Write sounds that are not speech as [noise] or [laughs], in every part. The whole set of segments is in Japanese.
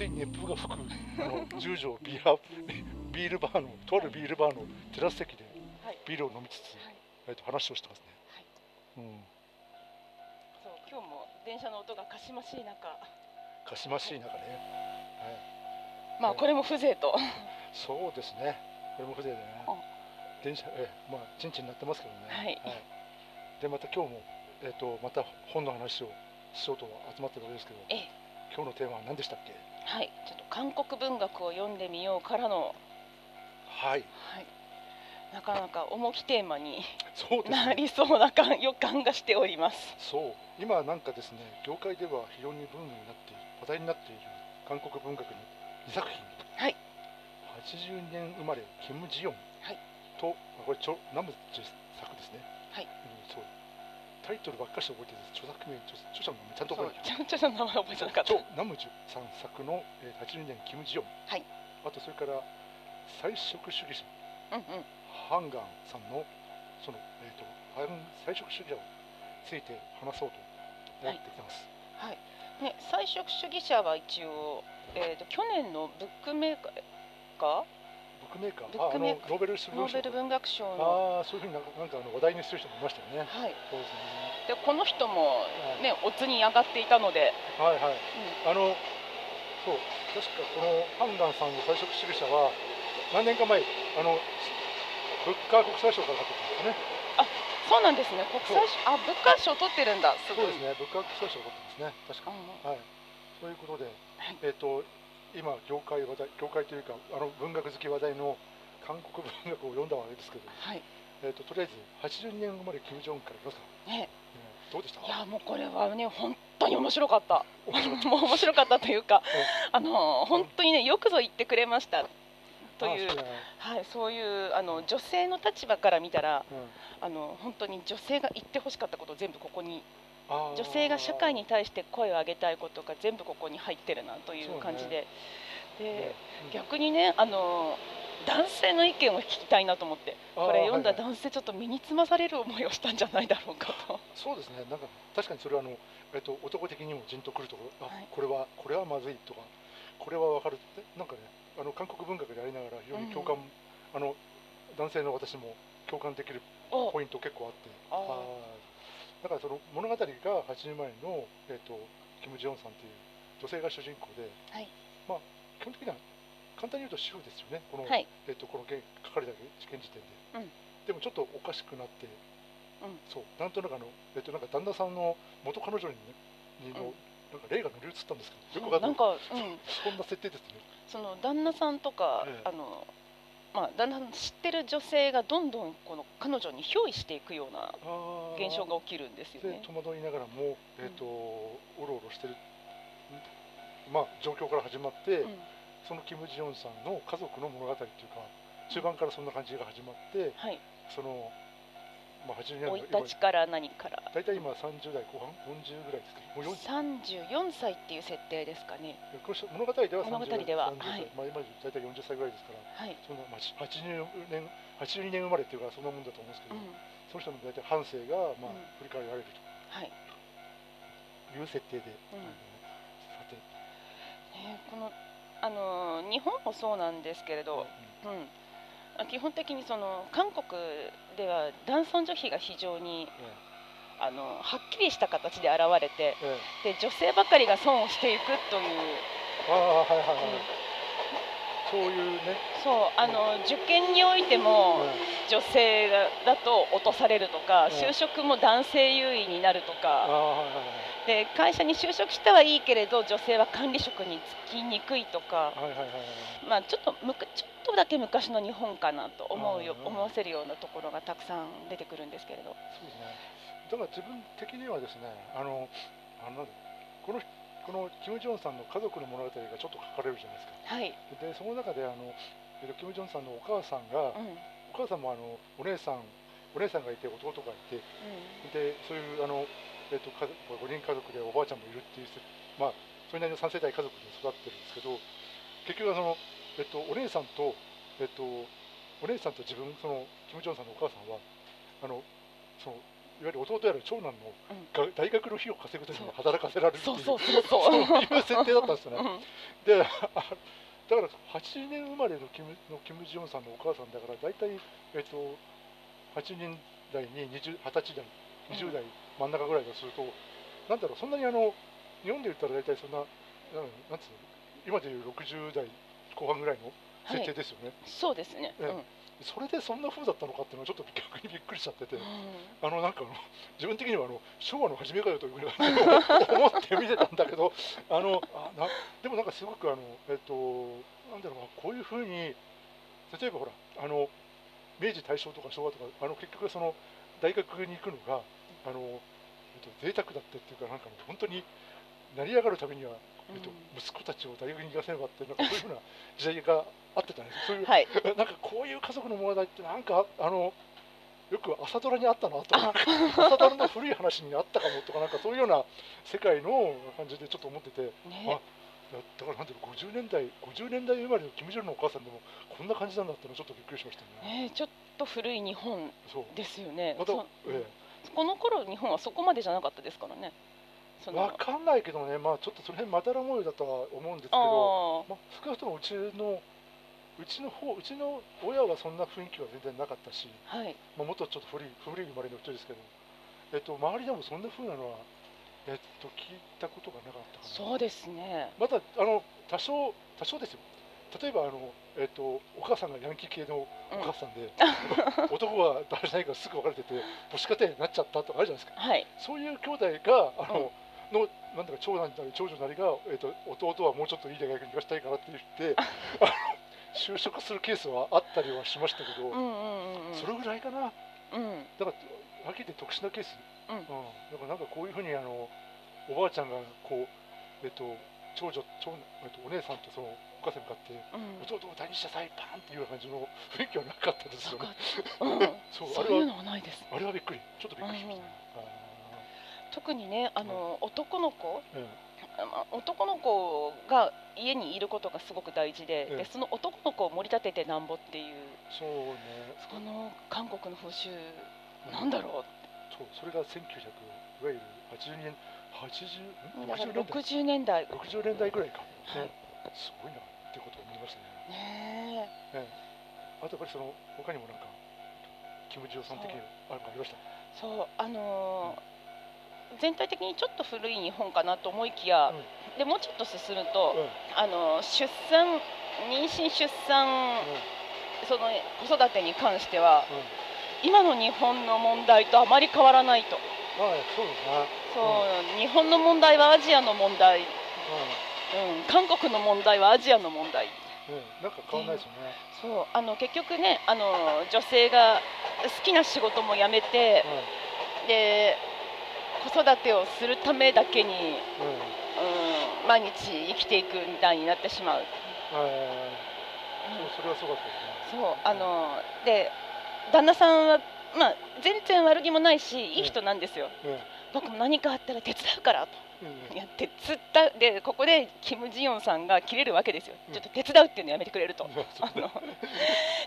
風が暑い熱風が吹く十条ビーラビールバーのとあるビールバーのテラス席ではい。ビールを飲みつつ、はいえっと話をしてますね。はい。うん、そう今日も電車の音がかしましい中、かしましい中ね。はい、まあこれも風情と。そうですね。これも風情でねあ。電車えまあちんちんになってますけどね。はいでまた今日もえっ、とまた本の話をしようと集まってるわけですけど、ええ今日のテーマは何でしたっけ？はい。ちょっと韓国文学を読んでみようからの、はい。はい。なかなか重きテーマに。なりそうな感予感がしております。そう今なんかですね業界では非常にブームになっている話題になっている韓国文学の2作品はい。80年生まれキム・ジヨンはいと、あこれチョナムジ作ですね、はいうんそうタイトルばっかり覚えてる著作名著著者の名前ちゃんと覚えてちょちょっと名前覚えてなかった。ナムジュさん作の、えー、80年キム・ジヨン、はい。あとそれから菜食主義者。うんうん。ハンガンさんのその、えー、とハン菜食主義者をついて話そうと思ってきてます、はい。ね、菜食主義者は一応、えー、と去年のブックメーカーックメーカー。ブックメーカー。ノーベル文学賞の。ああそういうふうになんかなんかあの話題にする人もいましたよね。はい。そうですね。でこの人もねおつに上がっていたので、はいはい。あのそう。確かこのハンガンさんの菜食主義者は何年か前あの物価国際賞から取ってたんですね。そうなんですね。国際賞あ物価賞取ってるんだ。そうですね。物価国際賞を取ってますね。確か。うんはい。そういうことで、い。えっ、と今業界話題業界というかあの文学好き話題の韓国文学を読んだわけですけど、はい。えっ、ととりあえず82年生まれキム・ジョンからいきますか、ね、うんどうでした？いやもうこれはね本当に面白かった。[laughs] もう面白かったというか、あの本当にねよくぞ言ってくれました。というはいそういうあの女性の立場から見たらうん。あの本当に女性が言ってほしかったことを全部ここに女性が社会に対して声を上げたいことが全部ここに入ってるなという感じで、でね。うん。逆にねあの男性の意見を聞きたいなと思って。これ読んだはいはい。男性ちょっと身につまされる思いをしたんじゃないだろうかと。そうですね。なんか確かにそれはあの、えっと、男的にもじんとくるところあ、はい。これはこれはまずいとかこれはわかるってなんかねあの韓国文学でありながら非常に共感、あの男性の私も共感できるお。ポイント結構あって。あだからその物語が8年前の、えっと、キム・ジヨンさんという女性が主人公で、はい。まあ基本的には簡単に言うと主婦ですよね。この、はい。えっと、この現書かれた現時点で、うん。でもちょっとおかしくなって、うん。そう。なんとなくあの、えっと、なんか旦那さんの元彼女に,、にの、うん。なんか霊が乗り移ったんですけどよくわかんなんか、うん、[laughs] そんな設定ですね。その旦那さんとか、ええ。あのまあ、旦那さん知ってる女性がどんどんこの彼女に憑依していくようなあー現象が起きるんですよね。で戸惑いながらも、えっとおろおろしてる、まあ、状況から始まって、うん。そのキム・ジヨンさんの家族の物語っていうか中盤からそんな感じが始まってはい、その、まあ、80年生い代立ちから何から。大体今30代後半40ぐらいですけどもう40 34歳っていう設定ですかね。物語では30物語では30歳、はい。まあ、今大体40歳ぐらいですからはい、その、まあ、80年82年生まれっていうかそんなもんだと思うんですけど、うん、その人の大体半生が、まあうん。振り返られるはい、という設定で、うん。さて、ね、このあの日本もそうなんですけれど、うん基本的にその韓国では男尊女卑が非常にえあのはっきりした形で現れてえええ。で女性ばかりが損をしていくという、ああはいはいはい、うんそういうね、そうあの受験においてもうん。女性だと落とされるとかうん。就職も男性優位になるとあかで会社に就職したはいいけれど女性は管理職に就きにくいとか、まあ、ちょっとむかちょっとだけ昔の日本かなと思うようん思わせるようなところがたくさん出てくるんですけれど。そうですね。だから自分的にはですね、あの、あのこのこのキム・ジョンさんの家族の物語がちょっと書かれるじゃないですか。はい、で、その中であの、えっとキム・ジョンさんのお母さんが、うん。うんお母さんもあのお姉さん、お姉さんがいて弟がいて、で、そういうあのえっと家族5人家族でおばあちゃんもいるっていうせ、まあそれなりの3世代家族で育ってるんですけど、結局はそのえっとお姉さんとえっとお姉さんと自分そのキム・ジョンさんのお母さんはあのそのゆる弟やら長男のうん。が大学の費用を稼ぐために働かせられるっていうそうそうそうそそうういう設定だったんですよね。うん。であ [laughs] だから80年生まれのキムのキム・ジヨンさんのお母さんだから大体、えっと、8年代に20 20歳代20代真ん中ぐらいだとすると、なんだろうそんなにあの日本で言ったら大体そんななんなんつうの今でいう60代後半ぐらいの設定ですよね、そうですね。ええそれでそんな風だったのかっていうのはちょっと逆にびっくりしちゃってて、うん。あのなんかあの自分的にはあの昭和の初めかよというふうに思って見てたんだけど [laughs] あのあなでもなんかすごくあのえっとなんだろうなこういうふうに例えばほらあの明治大正とか昭和とかあの結局その大学に行くのがあの、えっと、贅沢だったっていうかなんか本当に成り上がるためには、えっと、息子たちを大学に行かせればってなんかそういうふうな [laughs] 時代があってたんですそういうはい。なんかこういう家族の問題ってなんかあのよく朝ドラにあったなとあ朝ドラの古い話にあったかもとかなんかそういうような世界の感じでちょっと思っててねだだからなんていうの50年代50年代生まれのキム・ジョンのお母さんでもこんな感じなんだってのはちょっとびっくりしましたね。ねちょっと古い日本ですよね。また、そえこの頃日本はそこまでじゃなかったですからね。そえ、のわかんないけどねまあちょっとその辺まだら模様だとは思うんですけど、あまあ、少なくともうちのうちの方うちの親はそんな雰囲気は全然なかったし、あはい。まあ、もっとちょっと古い古い生まれの人ですけど、えっと、周りでもそんな風なのは、えっと、聞いたことがなかったかな。そうですね。またあの多少多少ですよ。例えばあの、えっと、お母さんがヤンキー系のお母さんで、[laughs] 男が誰じゃないかすぐ別れてて母子家庭になっちゃったとかあるじゃないですか。はい。そういう兄弟があの、のなんだか長男なり長女なりが、えっと、弟はもうちょっといい大学に行かせたいからって言って [laughs] 就職するケースはあったりはしましたけど、うんうんうんうん。それぐらいかな。うん。だからはっきり言って特殊なケース、うん。だからなんかこういうふうにあのおばあちゃんがこう、えっと、長女長、えっと、お姉さんとそのお母さんに向かってうん。弟を大にしなさいパーンっていう感じの雰囲気はなかったですよね。うん。[laughs] そうあれはのはないです。あれはびっくり。ちょっとびっくりしましたね、特にね、あの男の子、男の子が家にいることがすごく大事で、ええでその男の子を盛り立ててなんぼっていうそうね。その韓国の風習なんだろそうそれが1900いわゆる80年80う。だから60年代。60年代。60年代ぐらいか、はい。ね。すごいなってことを思いましたね。ねえ。ええあとやっぱりその他にもなんかキム・ジヨさん的にあるかありました？そうあのー全体的にちょっと古い日本かなと思いきや、うん。でもうちょっと進むと、うん。あのー出産妊娠出産その子育てに関してはうん。うん今の日本の問題とあまり変わらないと。まあそうですね。そう、日本の問題はアジアの問題、うん、う韓国の問題はアジアの問題。んうん。なんか変わんないですよね。そうあの結局ねあの女性が好きな仕事も辞めてで子育てをするためだけに、うん。うんうん、毎日生きていくみたいになってしまう。えーそうそれはそうだったですね。そうあので旦那さんは、まあ、全然悪気もないしいい人なんですよ。僕も何かあったら手伝うからと。うんうん。やってつったでここでキム・ジヨンさんが切れるわけですよ、うん。ちょっと手伝うっていうのやめてくれると。[laughs] そうあの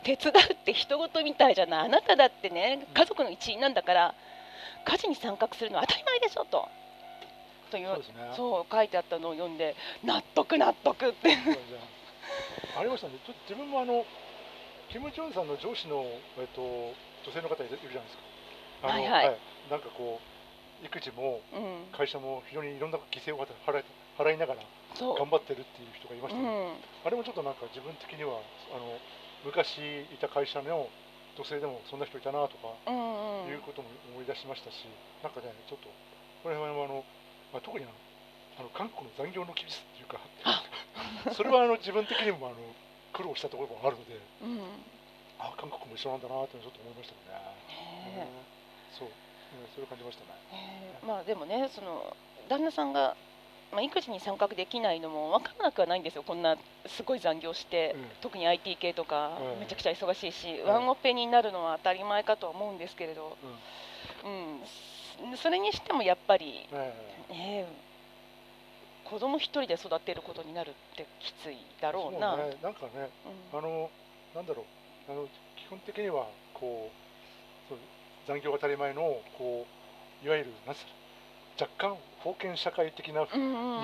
手伝うって人事みたいじゃない。あなただってね家族の一員なんだから家事に参画するのは当たり前でしょと。というそうね。書いてあったのを読んで納得納得って。ありましたね。ちょっと自分もあのキム・ジョンさんの上司の、えっと、女性の方いるいるじゃないですか。あのはいはい。なんかこう育児もうん、会社も非常にいろんな犠牲を払い払いながら頑張ってるっていう人がいましたね、うん。あれもちょっとなんか自分的にはあの昔いた会社の女性でもそんな人いたなとかうんうん。いうことも思い出しましたし、なんかねちょっとこれはあの、まあ、特にあの韓国の残業の厳しさっていうか [laughs] それはあの自分的にもあの苦労したところもあるのでうん。ねあ韓国も一緒なんだなってちょっと思いましたね。そう、うんそれを感じましたね。まあでもねその旦那さんが、まあ、育児に参画できないのも分からなくはないんですよ。こんなすごい残業して、うん。特に IT 系とかうん。めちゃくちゃ忙しいし、ん。ワンオペになるのは当たり前かとは思うんですけれど、うん、それにしてもやっぱり、うんね子供一人で育てることになるってきついだろうな。そうね、なんかね、うん。あのなんだろう。あの基本的にはこうそう残業が当たり前のこういわゆるなんつうの若干封建社会的なニ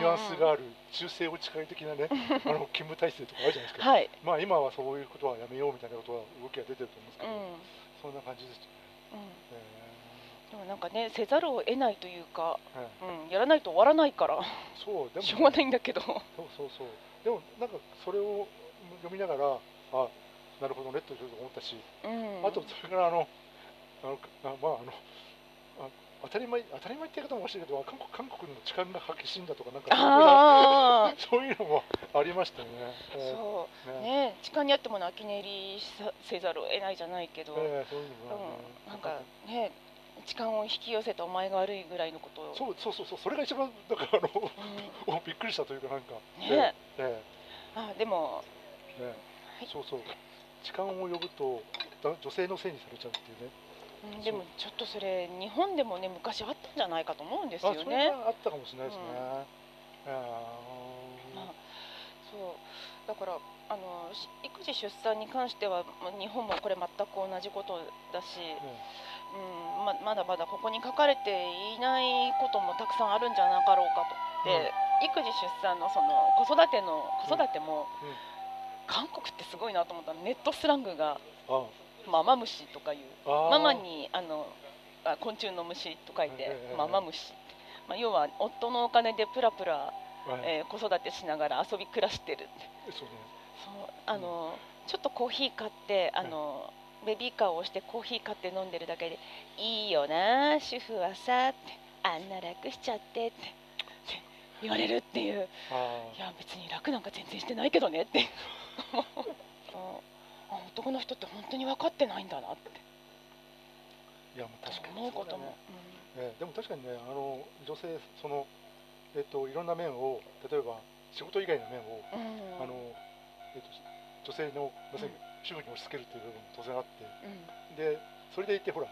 ュアンスがある中世落ち会的なね [laughs] あの勤務体制とかあるじゃないですか、はい、まあ今はそういうことはやめようみたいなことは動きが出てると思うんですけど、うん。そんな感じです。よね。うん、でもなんかねせざるを得ないというか、えーえうん、やらないと終わらないからーそうでも。しょうがないんだけど、そうそうそう。でもなんかそれを読みながらあなるほどねと思ったし、うん、あとそれからあのあのあまああのあ当たり前当たり前って言い方もおかしいけど韓国韓国の痴漢が激しいんだとかなんかあ [laughs] そういうのもありましたよね。そう。ーね。ね。時間にあっても泣き寝入りさせざるを得ないじゃないけど、えーそういうのがね。うん、なんかね時間を引き寄せたお前が悪いぐらいのことを。そうそうそうそう。それが一番だからあのうん。お [laughs] びっくりしたというかなんか。ね。えあでもえね。はい。そうそう。痴漢を呼ぶとだ女性のせいにされちゃうっていうねうん。でもちょっとそれ日本でもね昔あったんじゃないかと思うんですよあそれね。はあったかもしれないですね、あまあそう。だからあのし育児出産に関してはまあ日本もこれ全く同じことだし、ーねうんままだまだここに書かれていないこともたくさんあるんじゃなかろうかと。で、育児出産のその子育ての子育ても、うん。うん。韓国ってすごいなと思ったの。ネットスラングが。あママ虫とかいうママにあのあ昆虫の虫と書いてええママ虫って、まあ、要は夫のお金でプラプラ、はい。えー子育てしながら遊び暮らしてるそうね。そうあの、ちょっとコーヒー買ってあの、ベビーカーを押してコーヒー買って飲んでるだけで「いいよな主婦はさ」って「あんな楽しちゃって」って言われるっていう。あいや別に楽なんか全然してないけどねって [laughs] 男の人って本当に分かってないんだなって。いやもう確かに思うことも、そうでも確かにねあの女性そのえっといろんな面を例えば仕事以外の面を、うん。うんあのえっと女性の要するに主婦に押し付けるっていう部分も当然あって。うん。でそれでいてほら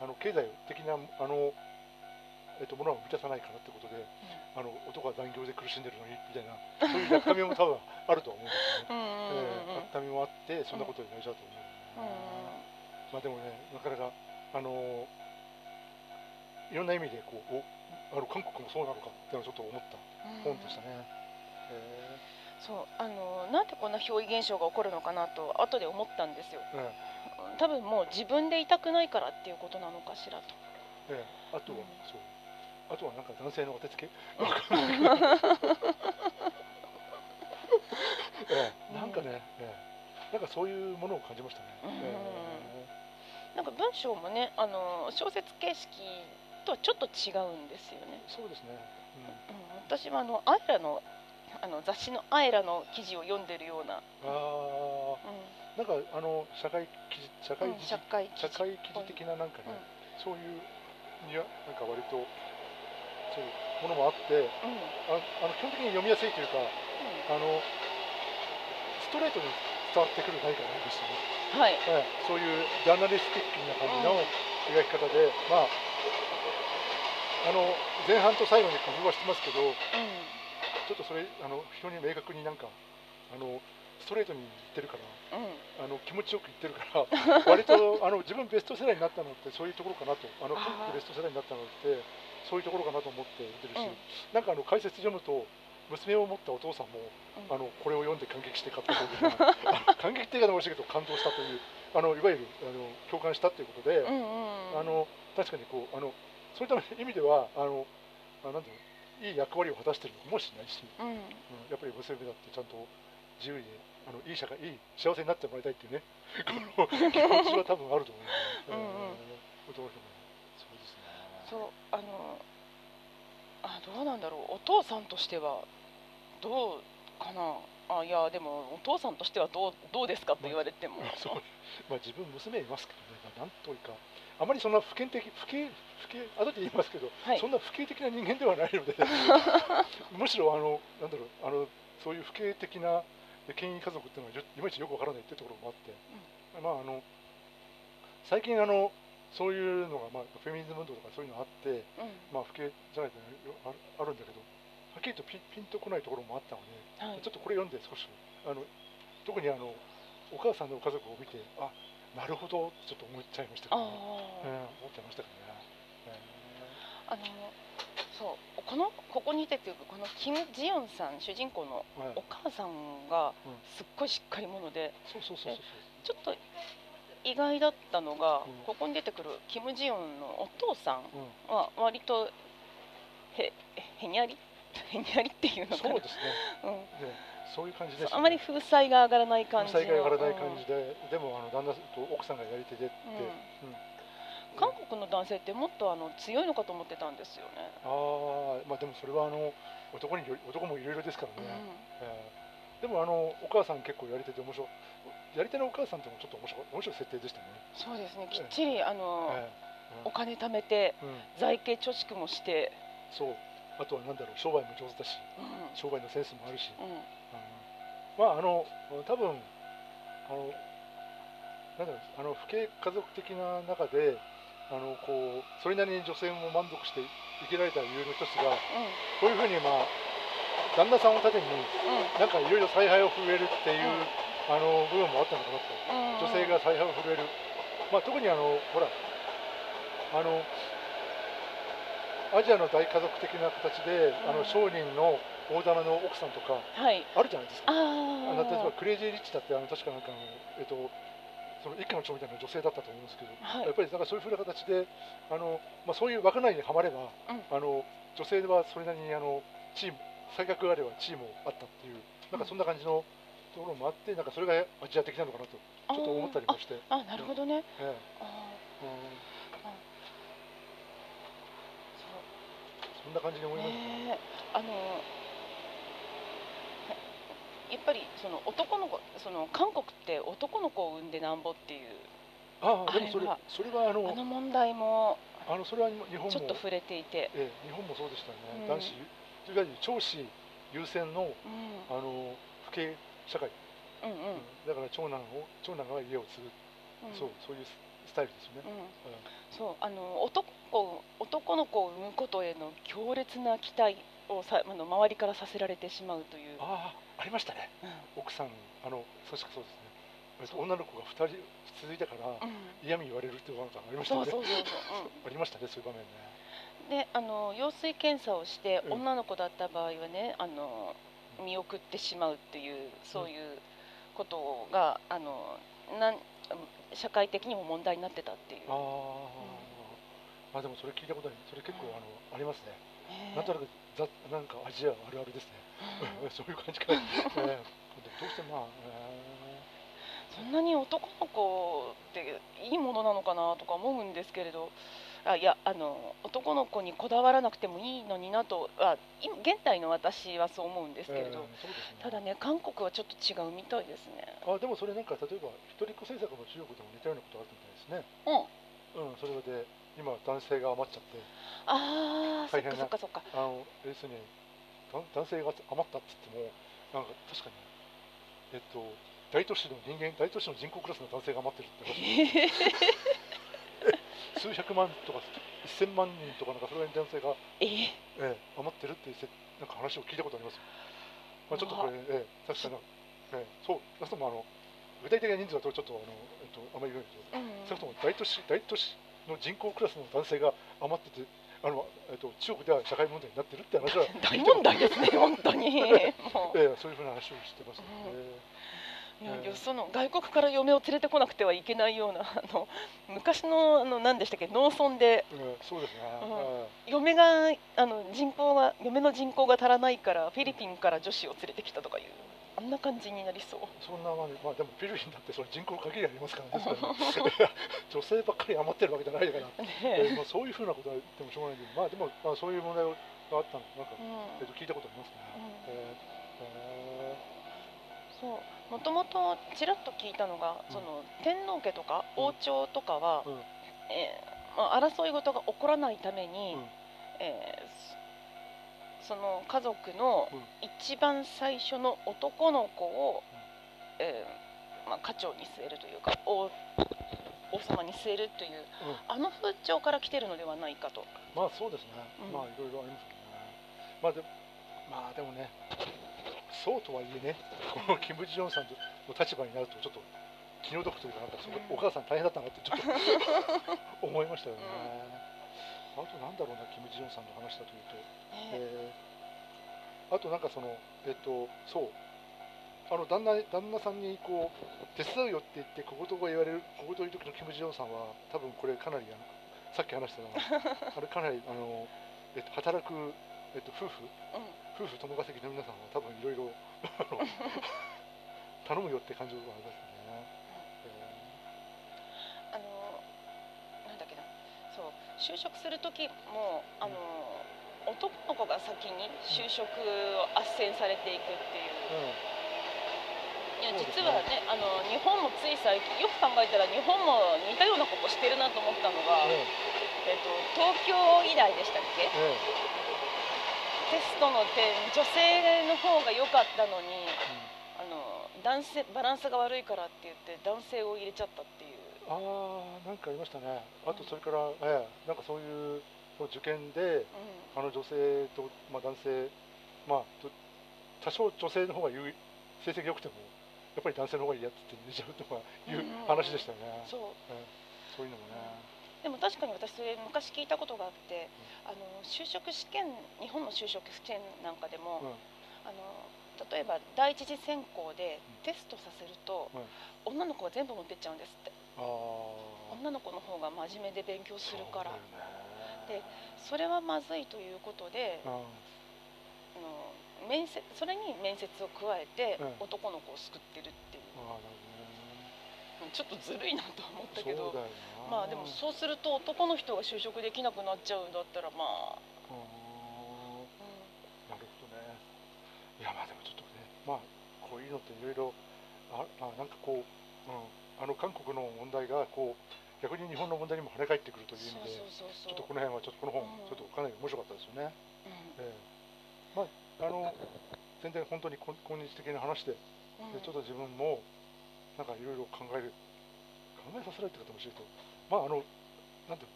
あの経済的なあのえっとものは満たさないからってことであの男は残業で苦しんでるのにみたいなそういう中身も多分あると思うんですよね。うんうんうんうん。ええ、温みもあってそんなことになりちゃうと思う、まあでもねなかなかあのいろんな意味でこうおあの韓国もそうなのかっていうのをちょっと思った本でしたね。えそうあのなんでこんな憑依現象が起こるのかなと後で思ったんですよ。え多分もう自分でいたくないからっていうことなのかしらと。えええあとは、うん。そうあとはなんか男性のお手つけええ。なんかね、ええ。なんかそういうものを感じましたね。うん。えなんか文章もねあの小説形式とはちょっと違うんですよね。え、そうですね。うん、私はあのアイラのあの雑誌のアイラの記事を読んでるような、うん、ああうなんかあの社会記事社会ん、記事、社会記社事会記事的ななんかね、そういうにはなんか割とそういうものもあってうん。うんああの基本的に読みやすいというかあのストレートに伝わってくる何かがありましたね、はい。ええそういうジャーナリスティックな感じの描き方で、まああの前半と最後に工夫はしてますけどうん。ちょっとそれあの非常に明確になんかあのストレートに言ってるからうん。あの気持ちよく言ってるから割とあの自分ベスト世代になったのってそういうところかなとあのベスト世代になったのってそういうところかなと思って見てるし、うん。なんかあの解説読むと娘を持ったお父さんもうん。あのこれを読んで感激して買ったという [laughs] 感激って言い方もおかしいけど感動したというあのいわゆるあの共感したということで、うんうんうんあの確かにこうあのそういった意味ではあのあなんていいい役割を果たしているのかもしれないし、うん。うん、やっぱり娘だってちゃんと自由にあのいい社会いい幸せになってもらいたいっていうね [laughs] この気持ちは多分あると思うので、うんうん。えー男の人もそうですねそうあのあどうなんだろう。お父さんとしてはどうかな。あいやでもお父さんとしてはどうどうですかと言われても、そう。まあ自分娘いますけどね、まあ、なんというかあまりそんな普遍的不敬不敬後で言いますけど、はい。そんな不敬的な人間ではないので [laughs] むしろあのなんだろうあのそういう不敬的な権威家族っていうのはよいまいちよくわからないっていうところもあって、まああの最近あのそういうのが、まあ、フェミニズム運動とかそういうのがあって、うん。まあ、不敬じゃないとあるあるんだけどはっきりとピンピンとこないところもあったので、はい。ちょっとこれ読んで少しあの特にあのお母さんの家族を見てあなるほどちょっと思っちゃいましたけあどね、うん、あ、思っちゃいましたけどね、あのそうこのここに出てくるこのキム・ジヨンさん主人公のお母さんがうん。すっごいしっかり者でそうそうそうそうちょっと意外だったのが、うん。ここに出てくるキム・ジヨンのお父さんは割とへへにゃり？[laughs] へにゃりっていううん、のかな？そうですね。うん。ねそういう感じです、ね、あまり風采が上がらない感じの。災害が上がらない感じで、でもあの旦那と奥さんがやり手でって、うん。うん。韓国の男性ってもっとあの強いのかと思ってたんですよね。ああまあでもそれはあの男に男もいろいろですからね、えーでもあのお母さん結構やり手で面白いやり手のお母さんってもちょっと面白い面白い設定でしたね、そうですね。きっちりあの、えお金貯めてーうん。うん、財形貯蓄もして、そう。あとはなんだろう商売も上手だしうん。商売のセンスもあるし、うん。うん。まああの多分あのなんだろうあの不敬家族的な中であのこうそれなりに女性も満足して生きられた理由の一つがこういうふうにまあ旦那さんを盾にうなんかいろいろ采配を振るえるっていう、うんあの部分もあったのかなとんうん、女性が采配を振るえる、まあ、特にあのほらあのアジアの大家族的な形で、あうんの商人の大玉の奥さんとかはい。あるじゃないですか。あ例えばあ。クレイジー・リッチだってあの確かなんかえっと、その一家の長みたいな女性だったと思うんですけど、はいやっぱりなんかそういうふうな形であの、まあ、そういう枠内にはまれば、うんあの女性はそれなりにあのチーム才覚があればチームあったっていうなんかそんな感じのところもあってなんかそれがアジア的なのかなとちょっと思ったりもして、ああなるほどね。ええ。あうん。そそんな感じに思ういますね。ねあのやっぱりその男の子その韓国って男の子を産んでなんぼっていう。ああでもそれそれはあのあの問題もあのそれは日本もちょっと触れていて、ええ日本もそうでしたね。うん。男子いわゆる長子優先のうん、あの父系社会、うんうん。うん。だから長男を長男が家を継ぐ、うん。そうそういうススタイルですよね。うん、そうあの男男の子を産むことへの強烈な期待をさあの周りからさせられてしまうという、ああありましたね。うん。奥さんあの確かそうですね。女の子が二人続いたからうん。嫌味言われるっていうのがありましたね。そうそうそう。そう、[laughs] ありましたねそういう場面ね。うん、であの羊水検査をして、うん。女の子だった場合はねあの見送ってしまうっていうそういうことがあのなん社会的にも問題になってたっていうあ。あ、あでもそれ聞いたことない。それ結構あのありますね。ねえなんとなくざなんかアジアあるあるですね。うん [laughs] そういう感じか。[laughs] ええでもどうしてまあ。えそんなに男の子っていいものなのかなとか思うんですけれどあいやあの男の子にこだわらなくてもいいのになとあ今現代の私はそう思うんですえけれど、ええそうですね。ただね韓国はちょっと違うみたいですね。あでもそれなんか例えば一人っ子政策の中国でも似たようなことあるみたいですね。うん、うん、それで今男性が余っちゃって、ああそっかそっかそっか。あの要するに男男性が余ったって言ってもなんか確かにえっと大都市の人間大都市の人口クラスの男性が余ってるって [laughs] 数百万とか1000万人とかなんかそれぐらいの男性が、えーええ、余ってるっていうせなんか話を聞いたことありますよ。まあ、ちょっとこれ、ええ、確かに、ええ、そう、少なくともあの具体的な人数はちょっとあの、えっと、あまり言えないけど、うん少なくとも大都市大都市の人口クラスの男性が余っててあの、えっと、中国では社会問題になってるって話は [laughs] 大問題ですね本当に。[laughs] ええ、そういうふうな話をしてますよね。いやええいやその外国から嫁を連れてこなくてはいけないようなあの昔のあの何でしたっけ？農村でええそうですね。うんえ嫁があの人口が嫁の人口が足らないからフィリピンから女子を連れてきたとかいうあんな感じになりそう。えそんなまあ、まあ、でもフィリピンだってそれ人口限りありますからね。[laughs] 女性ばっかり余ってるわけじゃないから。ねええまあ、そういうふうなことは言ってもしょうがないけど、まあでも、まあ、そういう問題があったの、なんか、うんえっと、聞いたことありますね。ええそうもともとちらっと聞いたのが、うん。その天皇家とかうん。王朝とかは、うん。えーまあ、争い事が起こらないために、うん。えーそその家族のうん。一番最初の男の子を、えーまあ、家長に据えるというか王王様に据えるといううん。あの風潮から来てるのではないかと。まあそうですね、うん。まあいろいろありますよね。まあでまあでもね、そうとはいえね、こ [laughs] のキム・ジヨンさんの立場になると、ちょっと気の毒というかなんかそのお母さん大変だったなってちょっと [laughs] 思いましたよね、あとなんだろうなキム・ジヨンさんの話だというと、ねえ。ーあとなんかそのえっとそう。あの旦那旦那さんにこう手伝うよって言って小言が言われる小言言う時のキム・ジヨンさんは多分これかなりあのさっき話したのは [laughs] あれかなりあの、えっと、働く、えっと、夫婦？夫婦共稼ぎの皆さんは多分いろいろ頼むよって感じがありますよね。あのなんだっけな。そう就職する時もあの男の子が先に就職を斡旋されていくっていう。いやそうですね。実はねあの日本もつい最近よく考えたら日本も似たようなことしてるなと思ったのが、うん。ええっと、東京以来でしたっけ？ええテストの点女性の方が良かったのにえあの男性バランスが悪いからって言って男性を入れちゃったっていう。うん、ああなんかありましたね。あとそれから、ええなんかそういう受験でうあの女性と、まあ、男性まあと多少女性の方が優位成績良くてもやっぱり男性の方がいいやつって入れちゃうとかいううん話でしたよね。ん、そうそういうのもね。でも確かに私それ昔聞いたことがあって、あの就職試験日本の就職試験なんかでも、うん。あの例えば第一次選考でテストさせると、うん。女の子が全部持ってっちゃうんですって。女の子の方が真面目で勉強するから。そでそれはまずいということで、うん。あの面接それに面接を加えて、うん。男の子を救ってるっていう。ちょっとずるいなとは思ったけど。まあでもそうすると男の人が就職できなくなっちゃうんだったらまあ、うんうなるほどね。いやまあでもちょっとね、まあこういうのっていろいろああなんかこう、うん、あの韓国の問題がこう逆に日本の問題にも跳ね返ってくるとん、いう意味で、ちょっとこの辺はちょっとこの本、うんちょっとかなり面白かったですよね。うんええまああの全然本当に今今日的な話で、でうんちょっと自分もなんかいろいろ考える考えさせられてるかもしれないけど、まああのなんて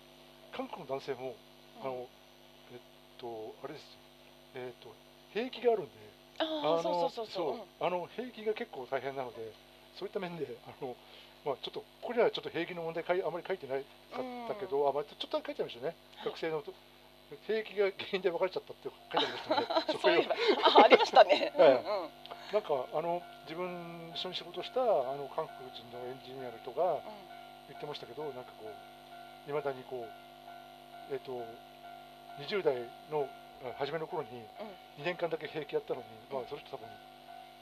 韓国の男性もあの、えっとあれですよえっと兵役があるんで。ああそうそうそうそう。うんあの兵役が結構大変なので、そういった面で、あのまあ、ちょっとここにはちょっと兵役の問題かいあまり書いてないかったけど、あまあ、ちょっとは書いてありましたね、学生のと兵役が原因で別れちゃったって書いてありましたので、そ [laughs] そういえば。あありましたね、[laughs] うんええうんなんかあの自分一緒に仕事したあの韓国人のエンジニアの人が言ってましたけど、なんかこういまだにこうえっ、と20代のあ初めの頃に2年間だけ兵役やったのに、まあその人多分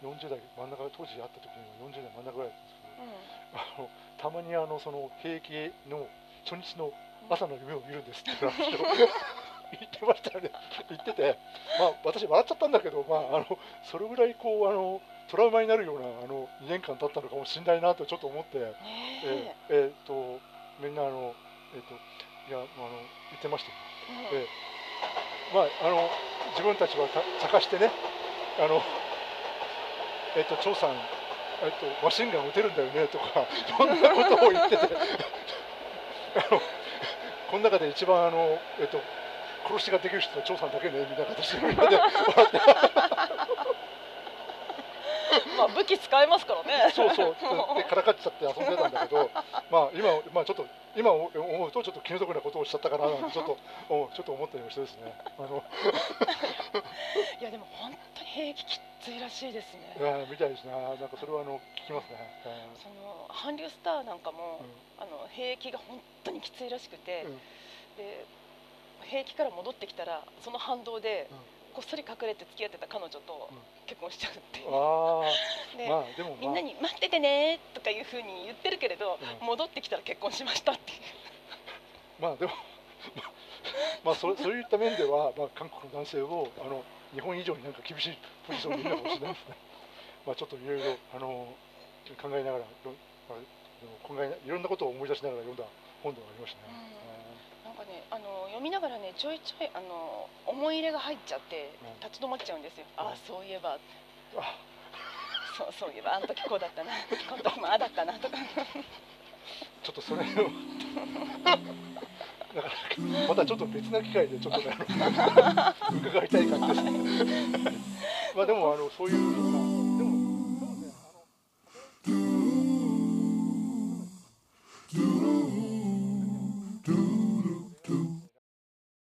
40代真ん中当時会った時には40代真ん中ぐらいだったんですけど。うん。うんあのたまにあのその兵役の初日の朝の夢を見るんですっていう話を [laughs] 言ってましたよね。言っててまあ私笑っちゃったんだけどまああのそれぐらいこうあのトラウマになるようなあの2年間経ったのかもしれないなとちょっと思って、ねえ。えーえーとみんなあのえっ、といやあの言ってましたよ、うん。ええ。まああの自分たちはた茶化してねあのえっ、と張さんえっと、マシンガン撃てるんだよねとか、そんなことを言ってて、[laughs] あのこの中で一番あの、えっと、殺しができる人は張さんだけねみたいな形で。みんなでまあ武器使えますからね。そうそう、でからかっちゃって遊んでたんだけど、まあ今、まあ、ちょっと今思うと、ちょっと気の毒なことをしちゃったかななんて、ちょっと、[laughs] おちょっと思ったりもしてですね、あの。[laughs] いやでも本当に兵役きっついらしいですね。いやみたいですね、なんかそれはあの聞きますね。その韓流スターなんかも、うん。あの兵役が本当にきついらしくて、うん。で兵役から戻ってきたらその反動で、うん。こっそり隠れて付き合ってた彼女とうん。結婚しちゃうっていう、あ [laughs] で、あ、まあでも、まあ、みんなに「待っててね」とかいうふうに言ってるけれど、うん。戻ってきたら結婚しましたっていう。[laughs] まあでも、[laughs] まあそそういった面では、まあ、韓国の男性をあの日本以上になんか厳しいポジションにいるのかもしれないですね。まあちょっといろいろあの考えながら、いろまあ、考えないろんなことを思い出しながら読んだ本ではありましたね。なんあの読みながらねちょいちょいあの思い入れが入っちゃって立ち止まっちゃうんですよ、うん、ああそういえば。そうそういえばあの時こうだったな。この時もああだったなとか。ちょっとそれを。だからまたちょっと別な機会でちょっと、ね、伺いたい感じです。まあでもあのそういうどう